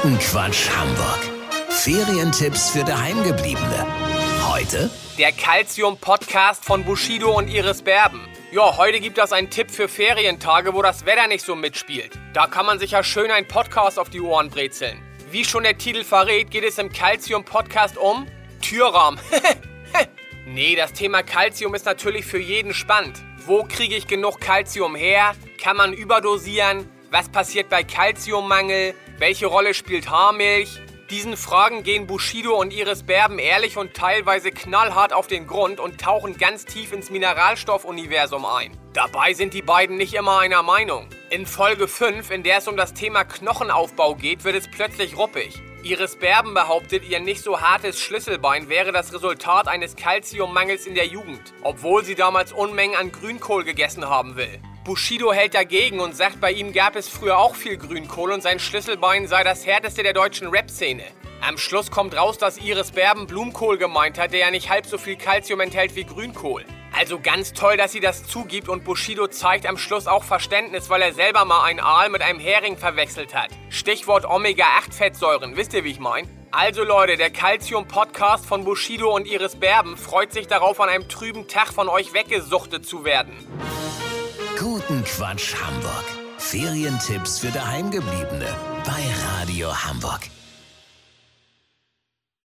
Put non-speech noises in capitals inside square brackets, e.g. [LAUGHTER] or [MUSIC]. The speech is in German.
Guten Quatsch Hamburg. Ferientipps für Daheimgebliebene. Heute Der Calcium-Podcast von Bushido und Iris Berben. Ja, heute gibt es einen Tipp für Ferientage, wo das Wetter nicht so mitspielt. Da kann man sich ja schön einen Podcast auf die Ohren brezeln. Wie schon der Titel verrät, geht es im Calcium-Podcast um Türrahmen. [LAUGHS] nee, das Thema Calcium ist natürlich für jeden spannend. Wo kriege ich genug Calcium her? Kann man überdosieren? Was passiert bei Calciummangel? Welche Rolle spielt Haarmilch? Diesen Fragen gehen Bushido und Iris Berben ehrlich und teilweise knallhart auf den Grund und tauchen ganz tief ins Mineralstoffuniversum ein. Dabei sind die beiden nicht immer einer Meinung. In Folge 5, in der es um das Thema Knochenaufbau geht, wird es plötzlich ruppig. Iris Berben behauptet, ihr nicht so hartes Schlüsselbein wäre das Resultat eines Kalziummangels in der Jugend, obwohl sie damals Unmengen an Grünkohl gegessen haben will. Bushido hält dagegen und sagt, bei ihm gab es früher auch viel Grünkohl und sein Schlüsselbein sei das härteste der deutschen Rap-Szene. Am Schluss kommt raus, dass Iris Berben Blumenkohl gemeint hat, der ja nicht halb so viel Kalzium enthält wie Grünkohl. Also ganz toll, dass sie das zugibt und Bushido zeigt am Schluss auch Verständnis, weil er selber mal ein Aal mit einem Hering verwechselt hat. Stichwort Omega-8-Fettsäuren, wisst ihr, wie ich mein? Also Leute, der Calcium-Podcast von Bushido und Iris Berben freut sich darauf, an einem trüben Tag von euch weggesuchtet zu werden. Guten Quatsch Hamburg. Ferientipps für Daheimgebliebene bei Radio Hamburg.